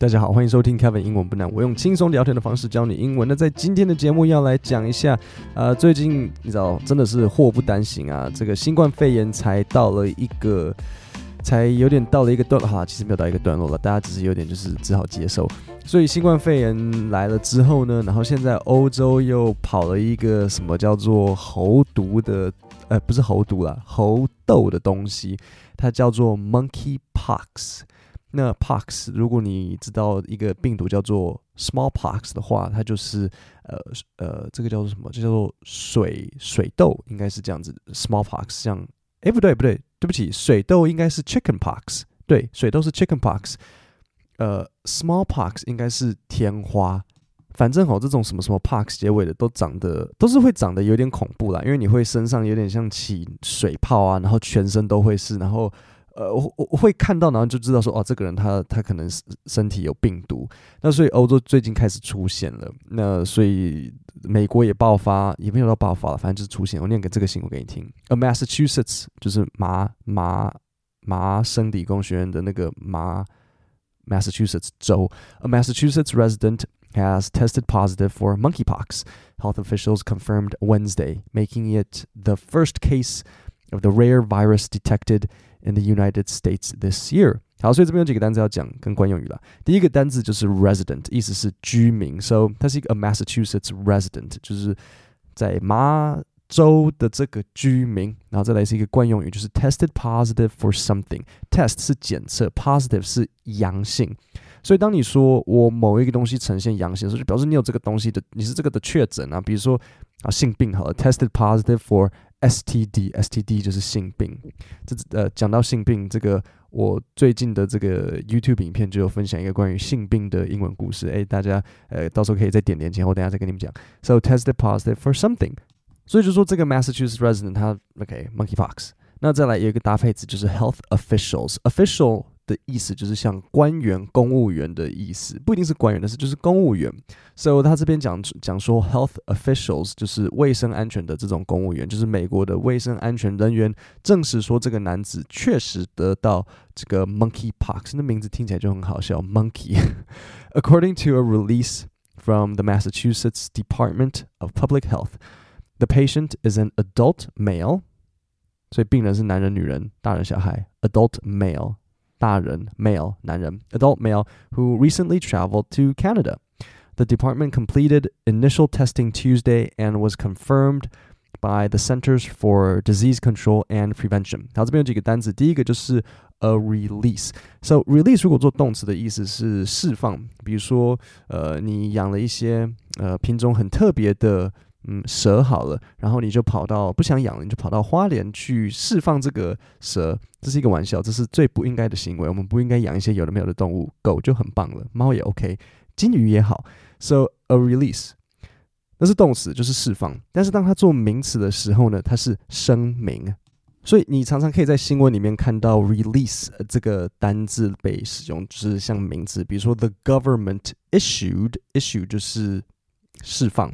大家好，欢迎收听 Kevin 英文不难。我用轻松聊天的方式教你英文。那在今天的节目要来讲一下，呃，最近你知道真的是祸不单行啊，这个新冠肺炎才到了一个，才有点到了一个段落哈，其实没有到一个段落了，大家只是有点就是只好接受。所以新冠肺炎来了之后呢，然后现在欧洲又跑了一个什么叫做猴毒的，呃，不是猴毒啦，猴痘的东西，它叫做 Monkeypox。那 pox，如果你知道一个病毒叫做 smallpox 的话，它就是呃呃，这个叫做什么？这叫做水水痘，应该是这样子。smallpox 像，哎不对不对，对不起，水痘应该是 chickenpox，对，水痘是 chickenpox。呃，smallpox 应该是天花。反正哦，这种什么什么 pox 结尾的都长得都是会长得有点恐怖啦，因为你会身上有点像起水泡啊，然后全身都会是，然后。呃，我我会看到，然后就知道说，哦，这个人他他可能是身体有病毒。那所以欧洲最近开始出现了，那所以美国也爆发，也没有到爆发了，反正就是出现。我念个这个新闻给你听：A Massachusetts 就是麻麻麻省理工学院的那个麻 Massachusetts 州，A Massachusetts resident has tested positive for monkeypox. Health officials confirmed Wednesday, making it the first case of the rare virus detected in the United States this year。好，所以这边有几个单词要讲跟惯用语了。第一个单词就是 resident，意思是居民，so 它是一个 Massachusetts resident，就是在麻州的这个居民。然后再来是一个惯用语，就是 tested positive for something。test 是检测，positive 是阳性。所以当你说我某一个东西呈现阳性的时候，就表示你有这个东西的，你是这个的确诊啊。比如说啊，性病好了，tested positive for STD，STD 就是性病。这呃，讲到性病，这个我最近的这个 YouTube 影片就有分享一个关于性病的英文故事。哎，大家呃，到时候可以再点点前，我等下再跟你们讲。So tested positive for something，所以就说这个 Massachusetts resident 他 OK monkeypox。那再来有一个搭配词就是 health officials，official。的意思就是像官员、公务员的意思，不一定是官员，但是就是公务员。So 他这边讲讲说，health officials 就是卫生安全的这种公务员，就是美国的卫生安全人员证实说，这个男子确实得到这个 monkeypox，那名字听起来就很好笑，monkey。According to a release from the Massachusetts Department of Public Health, the patient is an adult male，所以病人是男人、女人、大人、小孩，adult male。大人 male 男人 adult male who recently traveled to Canada. The department completed initial testing Tuesday and was confirmed by the Centers for Disease Control and Prevention。好，这边有几个单词，第一个就是 a release。So release 如果做动词的意思是释放，比如说呃，你养了一些呃品种很特别的 嗯，蛇好了，然后你就跑到不想养了，你就跑到花莲去释放这个蛇，这是一个玩笑，这是最不应该的行为。我们不应该养一些有的没有的动物，狗就很棒了，猫也 OK，金鱼也好。So a release，那是动词，就是释放。但是当它做名词的时候呢，它是声明。所以你常常可以在新闻里面看到 release 这个单字被使用，就是像名词，比如说 the government issued，issue 就是释放。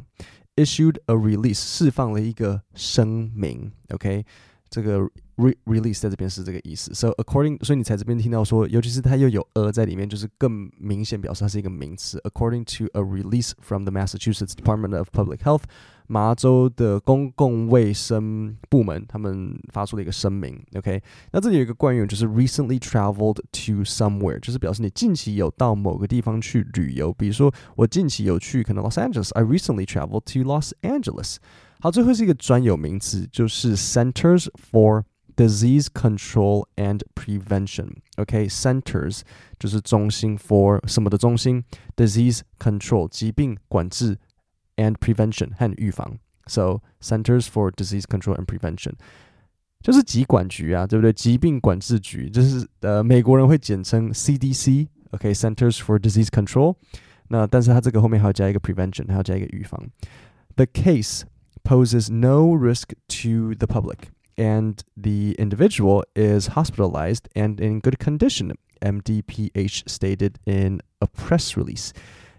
Issued a release，释放了一个声明。OK，这个 re release 在这边是这个意思。So according，所以你才这边听到说，尤其是它又有 a 在里面，就是更明显表示它是一个名词。According to a release from the Massachusetts Department of Public Health。麻州的公共卫生部门他们发出了一个声明，OK？那这里有一个惯用，就是 recently traveled to somewhere，就是表示你近期有到某个地方去旅游。比如说，我近期有去可能 Los Angeles，I recently traveled to Los Angeles。好，最后是一个专有名词，就是 Centers for Disease Control and Prevention。OK，Centers 就是中心 for 什么的中心，Disease Control 疾病管制。and prevention 和预防，so Centers for Disease Control and Prevention 就是疾管局啊，对不对？疾病管制局，就是呃美国人会简称 CDC，OK，Centers for Disease Control。那但是它这个后面还要加一个 prevention，还要加一个预防。The case poses no risk to the public, and the individual is hospitalized and in good condition. MDPH stated in a press release.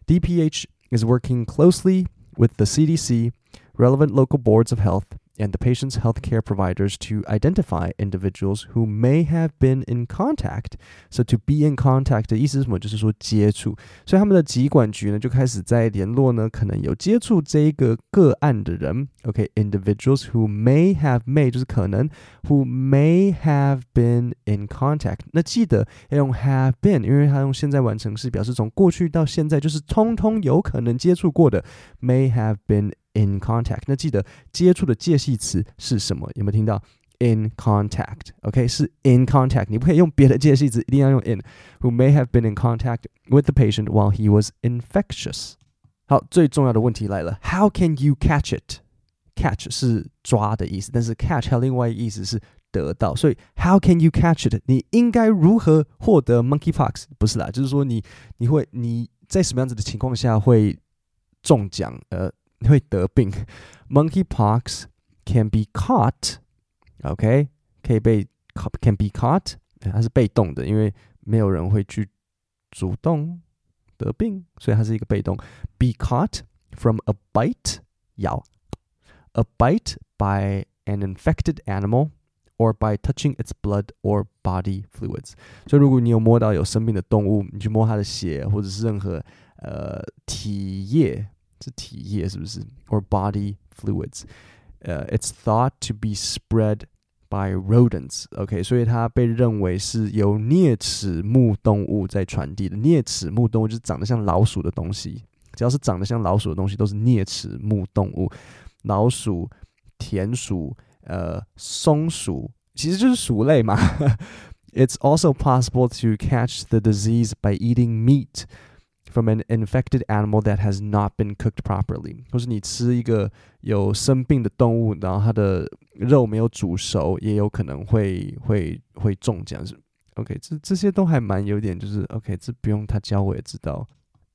DPH is working closely with the CDC, relevant local boards of health, and the patient's healthcare providers to identify individuals who may have been in contact. So to be in contact 的意思是什么？就是说接触。所以他们的疾管局呢就开始在联络呢可能有接触这一个个案的人。OK，individuals、okay, who may have may 就是可能，who may have been in contact。那记得要用 have been，因为它用现在完成式表示从过去到现在就是通通有可能接触过的。May have been in contact。那记得接触的介系词是什么？有没有听到？in contact，OK，、okay, 是 in contact，你不可以用别的介系词，一定要用 in。Who may have been in contact with the patient while he was infectious。好，最重要的问题来了，How can you catch it？Catch 是抓的意思，但是 catch 还有另外一个意思是得到，所以 How can you catch it？你应该如何获得 monkeypox？不是啦，就是说你你会你在什么样子的情况下会中奖？呃， 会得病，monkeypox can be caught，OK，、okay? 可以被 can be caught，它是被动的，因为没有人会去主动得病，所以它是一个被动。Be caught from a bite，咬，a bite by an infected animal。or by touching its blood or body fluids。所以如果你有摸到有生病的动物，你去摸它的血或者是任何呃体液 是体液是不是？or body fluids，呃、uh,，it's thought to be spread by rodents。OK，所以它被认为是由啮齿目动物在传递的。啮齿目动物就是长得像老鼠的东西，只要是长得像老鼠的东西都是啮齿目动物。老鼠、田鼠、呃松鼠，其实就是鼠类嘛。It's also possible to catch the disease by eating meat from an infected animal that has not been cooked properly，或是你吃一个有生病的动物，然后它的肉没有煮熟，也有可能会会会中奖。OK，这这些都还蛮有点，就是 OK，这不用他教我也知道。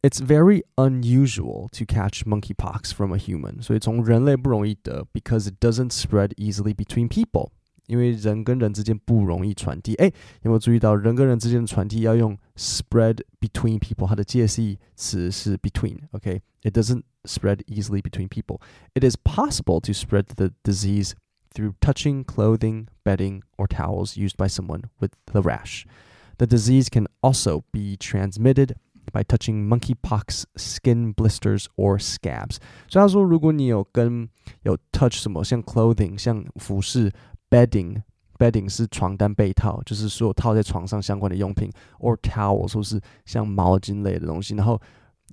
It's very unusual to catch monkeypox from a human，所以从人类不容易得，because it doesn't spread easily between people。 因为人跟人之间不容易传递。哎，有没有注意到人跟人之间的传递要用 spread between people？它的介系词是 between。OK，it、okay? doesn't spread easily between people. It is possible to spread the disease through touching clothing, bedding, or towels used by someone with the rash. The disease can also be transmitted by touching monkeypox skin blisters or scabs。所以他说，如果你有跟有 touch 什么，像 clothing，像服饰 bedding bedding 是床单被套，就是所有套在床上相关的用品，or towel 说是像毛巾类的东西。然后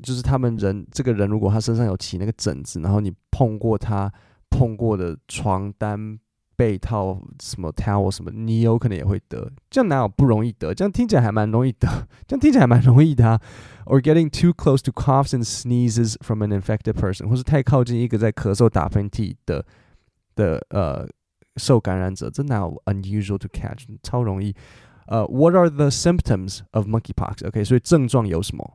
就是他们人这个人如果他身上有起那个疹子，然后你碰过他碰过的床单被套什么 towel 什么，你有可能也会得。这样哪有不容易得？这样听起来还蛮容易得，这样听起来还蛮容易的、啊。Or getting too close to coughs and sneezes from an infected person，或是太靠近一个在咳嗽打喷嚏的的呃。受感染者，这哪有 unusual to catch？超容易。呃、uh,，What are the symptoms of monkeypox? OK，所以症状有什么？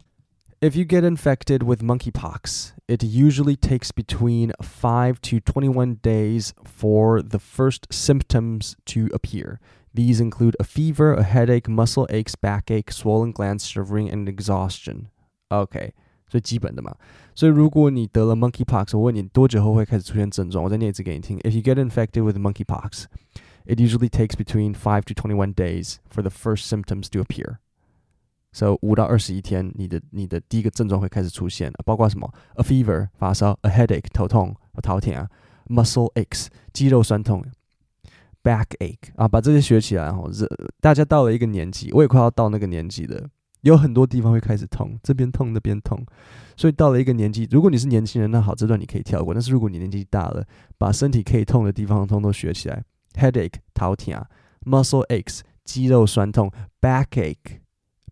If you get infected with monkeypox, it usually takes between 5 to 21 days for the first symptoms to appear. These include a fever, a headache, muscle aches, backache, swollen glands, shivering, and exhaustion. Okay. 最基本的嘛。所以如果你得了 monkeypox，我问你多久后会开始出现症状？我再念一次给你听。If you get infected with monkeypox, it usually takes between five to twenty-one days for the first symptoms to appear. So 五到二十一天，你的你的第一个症状会开始出现，包括什么？A fever 发烧，a headache 头痛，头疼啊，muscle aches 肌肉酸痛，backache 啊，把这些学起来哈。大家到了一个年纪，我也快要到那个年纪了。有很多地方会开始痛，这边痛那边痛，所以到了一个年纪，如果你是年轻人，那好，这段你可以跳过。但是如果你年纪大了，把身体可以痛的地方通通学起来：headache 头疼，muscle aches 肌肉酸痛，backache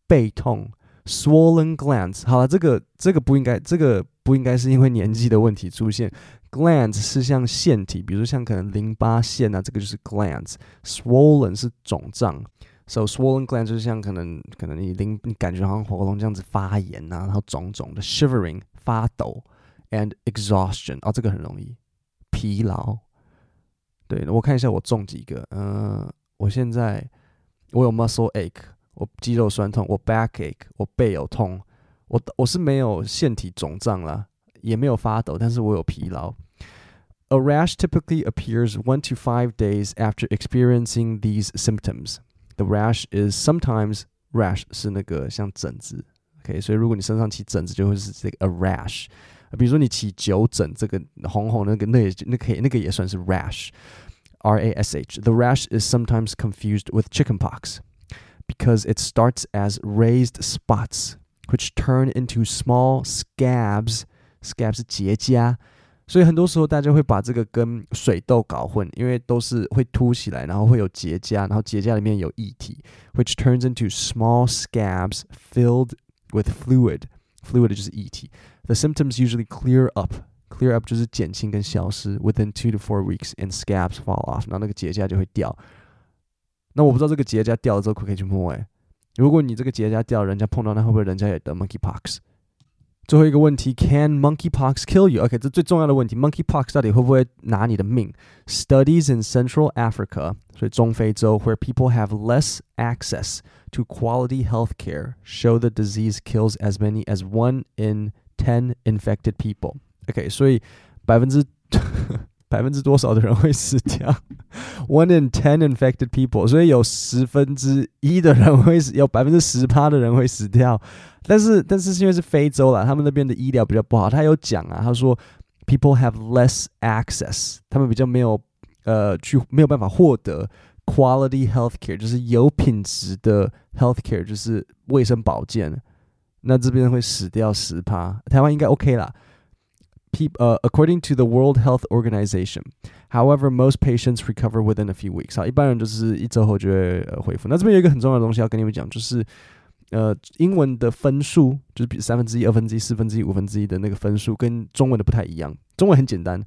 背痛，swollen glands。好了，这个这个不应该，这个不应该是因为年纪的问题出现。glands 是像腺体，比如像可能淋巴腺啊，这个就是 glands。swollen 是肿胀。So swollen glands 就是像可能可能你淋你感觉好像喉咙这样子发炎呐、啊，然后肿肿的 shivering 发抖，and exhaustion 啊、哦，这个很容易疲劳。对，我看一下我中几个，嗯、呃，我现在我有 muscle ache，我肌肉酸痛，我 backache，我背有痛，我我是没有腺体肿胀啦，也没有发抖，但是我有疲劳。 A rash typically appears one to five days after experiencing these symptoms. The rash is sometimes rash 是那个像疹子，OK，所以如果你身上起疹子，就会是这个 a rash。比如说你起酒疹，这个红红那个那也那可以那个也算是 rash。R A S H. The rash is sometimes confused with chickenpox because it starts as raised spots, which turn into small scabs. Scabs 是结痂， 所以很多时候大家会把这个跟水痘搞混，因为都是会凸起来，然后会有结痂，然后结痂里面有液体，which turns into small scabs filled with fluid. Fluid 就是液体。The symptoms usually clear up clear up 就是减轻跟消失，within two to four weeks and scabs fall off，然后那个结痂就会掉。那我不知道这个结痂掉了之后可不可以去摸诶、如果你这个结痂掉，人家碰到那会不会人家也得 monkeypox？最后一个问题，Can monkeypox kill you？OK，、okay, 这最重要的问题，monkeypox 到底会不会拿你的命？Studies in Central Africa，所以中非洲，where people have less access to quality health care, show the disease kills as many as one in ten infected people. OK，所以百分之 百分之多少的人会死掉？One in ten infected people，所以有十分之一的人会死，有百分之十趴的人会死掉。但是，但是是因为是非洲啦，他们那边的医疗比较不好。他有讲啊，他说 people have less access，他们比较没有呃去没有办法获得 quality health care，就是有品质的 health care，就是卫生保健。那这边会死掉十趴，台湾应该 OK 啦。uh, according to the World Health Organization. However, most patients recover within a few weeks. 好，一般人就是一周后就会、呃、恢复。那这边有一个很重要的东西要跟你们讲，就是呃，英文的分数就是比三分之一、二分之一、四分之一、五分之一的那个分数跟中文的不太一样。中文很简单，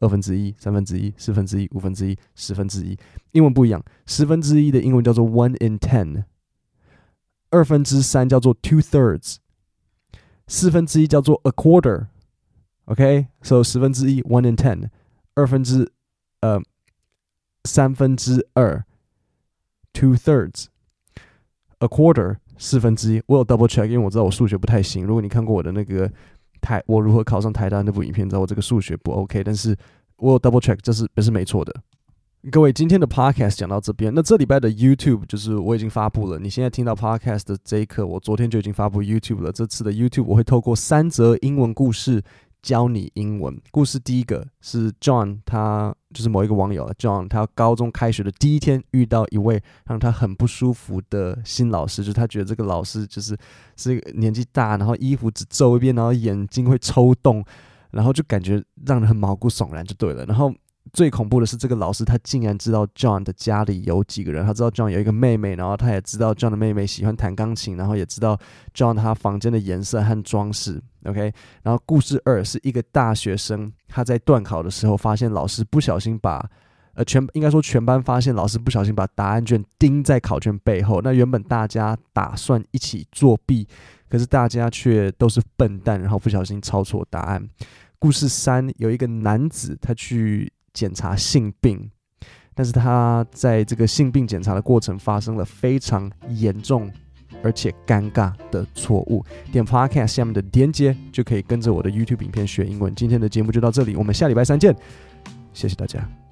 二分之一、三分之一、四分之一、五分之一、十分之一。英文不一样，十分之一的英文叫做 one in ten，二分之三叫做 two thirds，四分之一叫做 a quarter。 OK，so、十分之一 one in ten，二分之呃三分之二 two thirds，a quarter 四分之一。我有 double check，因为我知道我数学不太行。如果你看过我的那个台我如何考上台大那部影片，知道我这个数学不 OK，但是我有 double check，这是这是没错的。各位，今天的 podcast 讲到这边，那这礼拜的 YouTube 就是我已经发布了。你现在听到 podcast 的这一刻，我昨天就已经发布 YouTube 了。这次的 YouTube 我会透过三则英文故事。教你英文故事，第一个是 John，他就是某一个网友，John，他高中开学的第一天遇到一位让他很不舒服的新老师，就是他觉得这个老师就是是年纪大，然后衣服只皱一边，然后眼睛会抽动，然后就感觉让人很毛骨悚然，就对了。然后最恐怖的是，这个老师他竟然知道 John 的家里有几个人，他知道 John 有一个妹妹，然后他也知道 John 的妹妹喜欢弹钢琴，然后也知道 John 他房间的颜色和装饰。OK，然后故事二是一个大学生，他在断考的时候发现老师不小心把，呃，全应该说全班发现老师不小心把答案卷钉在考卷背后。那原本大家打算一起作弊，可是大家却都是笨蛋，然后不小心抄错答案。故事三有一个男子，他去检查性病，但是他在这个性病检查的过程发生了非常严重。而且尴尬的错误，点 Podcast 下面的连接就可以跟着我的 YouTube 影片学英文。今天的节目就到这里，我们下礼拜三见，谢谢大家。